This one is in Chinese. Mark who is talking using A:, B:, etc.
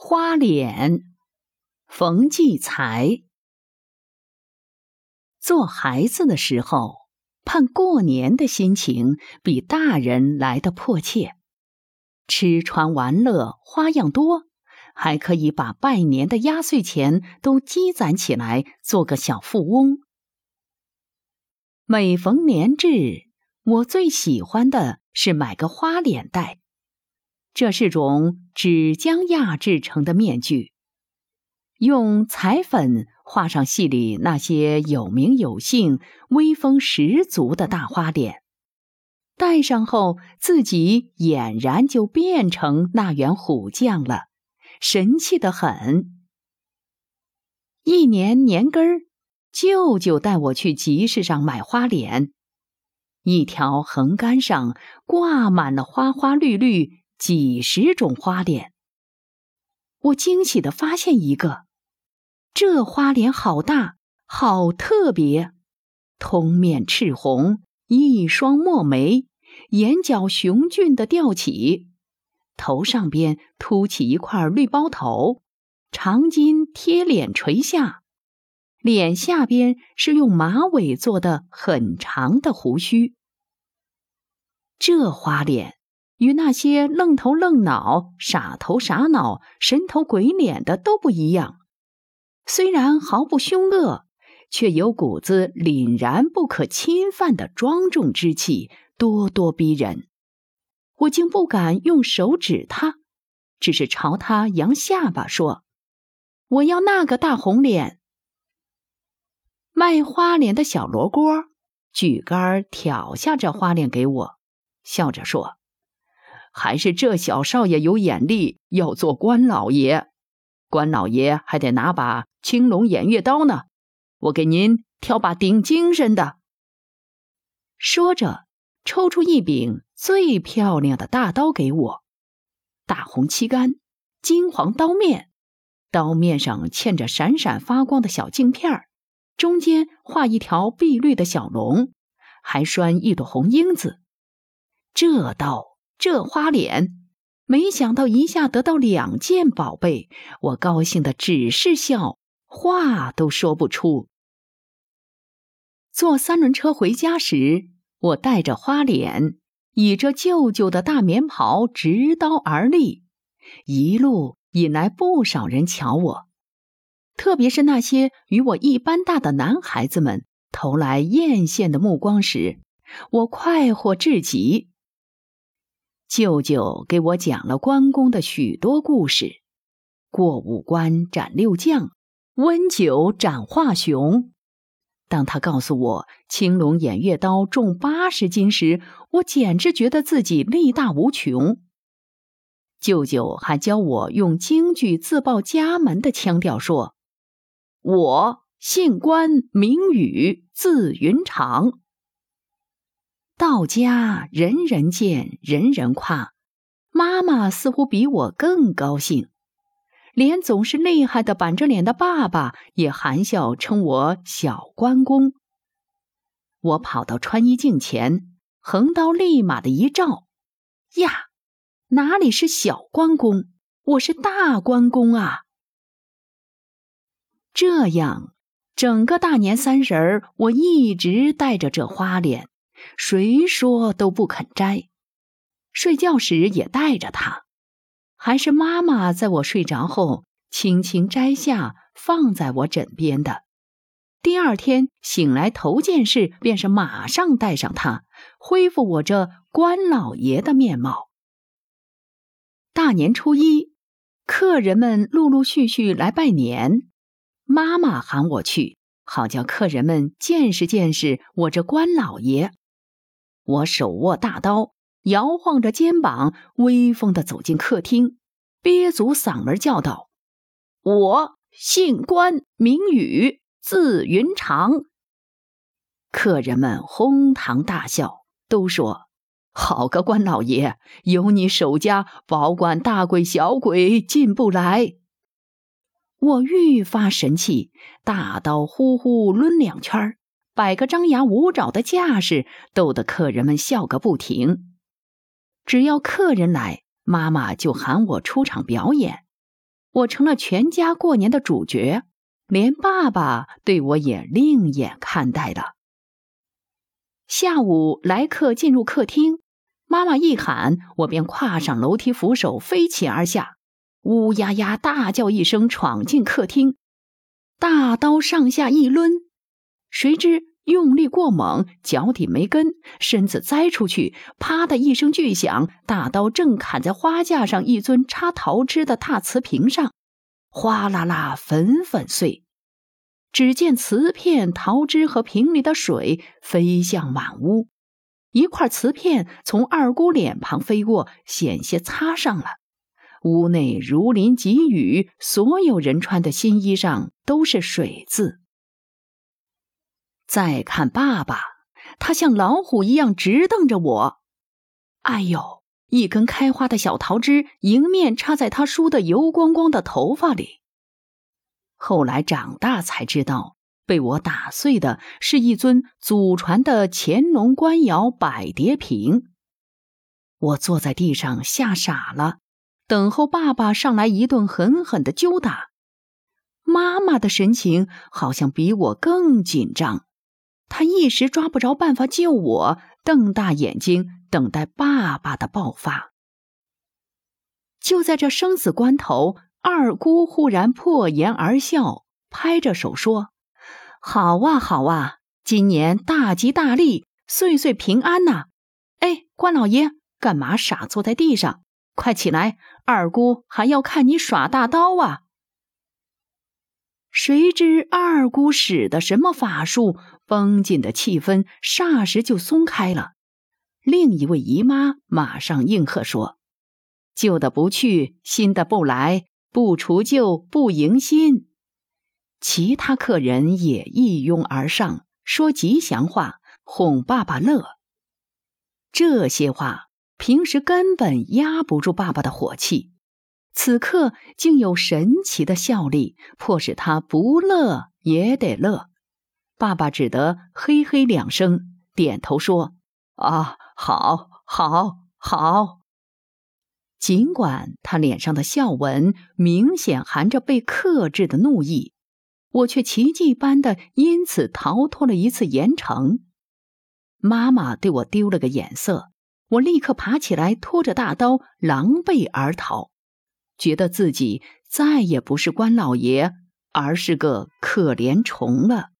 A: 花脸，冯骥才。做孩子的时候，盼过年的心情比大人来的迫切。吃穿玩乐花样多，还可以把拜年的压岁钱都积攒起来，做个小富翁。每逢年至，我最喜欢的是买个花脸戴。这是种纸浆压制成的面具，用彩粉画上戏里那些有名有姓、威风十足的大花脸，戴上后自己俨然就变成那员虎将了，神气的很。一年年根儿，舅舅带我去集市上买花脸，一条横杆上挂满了花花绿绿。几十种花脸，我惊喜的发现一个，这花脸好大，好特别，通面赤红，一双墨眉，眼角雄俊的吊起，头上边凸起一块绿包头，长巾贴脸垂下，脸下边是用马尾做的很长的胡须，这花脸。与那些愣头愣脑、傻头傻脑、神头鬼脸的都不一样，虽然毫不凶恶，却有股子凛然不可侵犯的庄重之气，咄咄逼人。我竟不敢用手指他，只是朝他扬下巴说：“我要那个大红脸。”卖花脸的小罗锅举杆挑下这花脸给我，笑着说。还是这小少爷有眼力，要做官老爷。官老爷还得拿把青龙偃月刀呢。我给您挑把顶精神的。说着，抽出一柄最漂亮的大刀给我，大红漆杆，金黄刀面，刀面上嵌着闪闪发光的小镜片中间画一条碧绿的小龙，还拴一朵红缨子。这刀。这花脸，没想到一下得到两件宝贝，我高兴的只是笑，话都说不出。坐三轮车回家时，我带着花脸，倚着舅舅的大棉袍，直刀而立，一路引来不少人瞧我，特别是那些与我一般大的男孩子们投来艳羡的目光时，我快活至极。舅舅给我讲了关公的许多故事：过五关斩六将，温酒斩华雄。当他告诉我青龙偃月刀重八十斤时，我简直觉得自己力大无穷。舅舅还教我用京剧自报家门的腔调说：“我姓关，名羽，字云长。”到家，人人见，人人夸。妈妈似乎比我更高兴，连总是厉害的板着脸的爸爸也含笑称我小关公。我跑到穿衣镜前，横刀立马的一照，呀，哪里是小关公，我是大关公啊！这样，整个大年三十儿，我一直带着这花脸。谁说都不肯摘，睡觉时也带着它，还是妈妈在我睡着后轻轻摘下放在我枕边的。第二天醒来头件事便是马上戴上它，恢复我这官老爷的面貌。大年初一，客人们陆陆续续来拜年，妈妈喊我去，好叫客人们见识见识我这官老爷。我手握大刀，摇晃着肩膀，威风的走进客厅，憋足嗓门叫道：“我姓关，名羽，字云长。”客人们哄堂大笑，都说：“好个关老爷，有你守家，保管大鬼小鬼进不来。”我愈发神气，大刀呼呼抡两圈儿。摆个张牙舞爪的架势，逗得客人们笑个不停。只要客人来，妈妈就喊我出场表演。我成了全家过年的主角，连爸爸对我也另眼看待了。下午来客进入客厅，妈妈一喊，我便跨上楼梯扶手飞起而下，乌压压大叫一声，闯进客厅，大刀上下一抡，谁知。用力过猛，脚底没跟，身子栽出去，啪的一声巨响，大刀正砍在花架上一尊插桃枝的大瓷瓶上，哗啦啦，粉粉碎。只见瓷片、桃枝和瓶里的水飞向满屋，一块瓷片从二姑脸庞飞过，险些擦上了。屋内如临急雨，所有人穿的新衣裳都是水渍。再看爸爸，他像老虎一样直瞪着我。哎呦，一根开花的小桃枝迎面插在他梳的油光光的头发里。后来长大才知道，被我打碎的是一尊祖传的乾隆官窑百蝶瓶。我坐在地上吓傻了，等候爸爸上来一顿狠狠的揪打。妈妈的神情好像比我更紧张。他一时抓不着办法救我，瞪大眼睛等待爸爸的爆发。就在这生死关头，二姑忽然破颜而笑，拍着手说：“好啊，好啊，今年大吉大利，岁岁平安呐！哎，关老爷，干嘛傻坐在地上？快起来，二姑还要看你耍大刀啊！”谁知二姑使的什么法术？绷紧的气氛霎时就松开了。另一位姨妈马上应和说：“旧的不去，新的不来，不除旧不迎新。”其他客人也一拥而上，说吉祥话，哄爸爸乐。这些话平时根本压不住爸爸的火气，此刻竟有神奇的效力，迫使他不乐也得乐。爸爸只得嘿嘿两声，点头说：“啊，好，好，好。”尽管他脸上的笑纹明显含着被克制的怒意，我却奇迹般的因此逃脱了一次严惩。妈妈对我丢了个眼色，我立刻爬起来，拖着大刀狼狈而逃，觉得自己再也不是关老爷，而是个可怜虫了。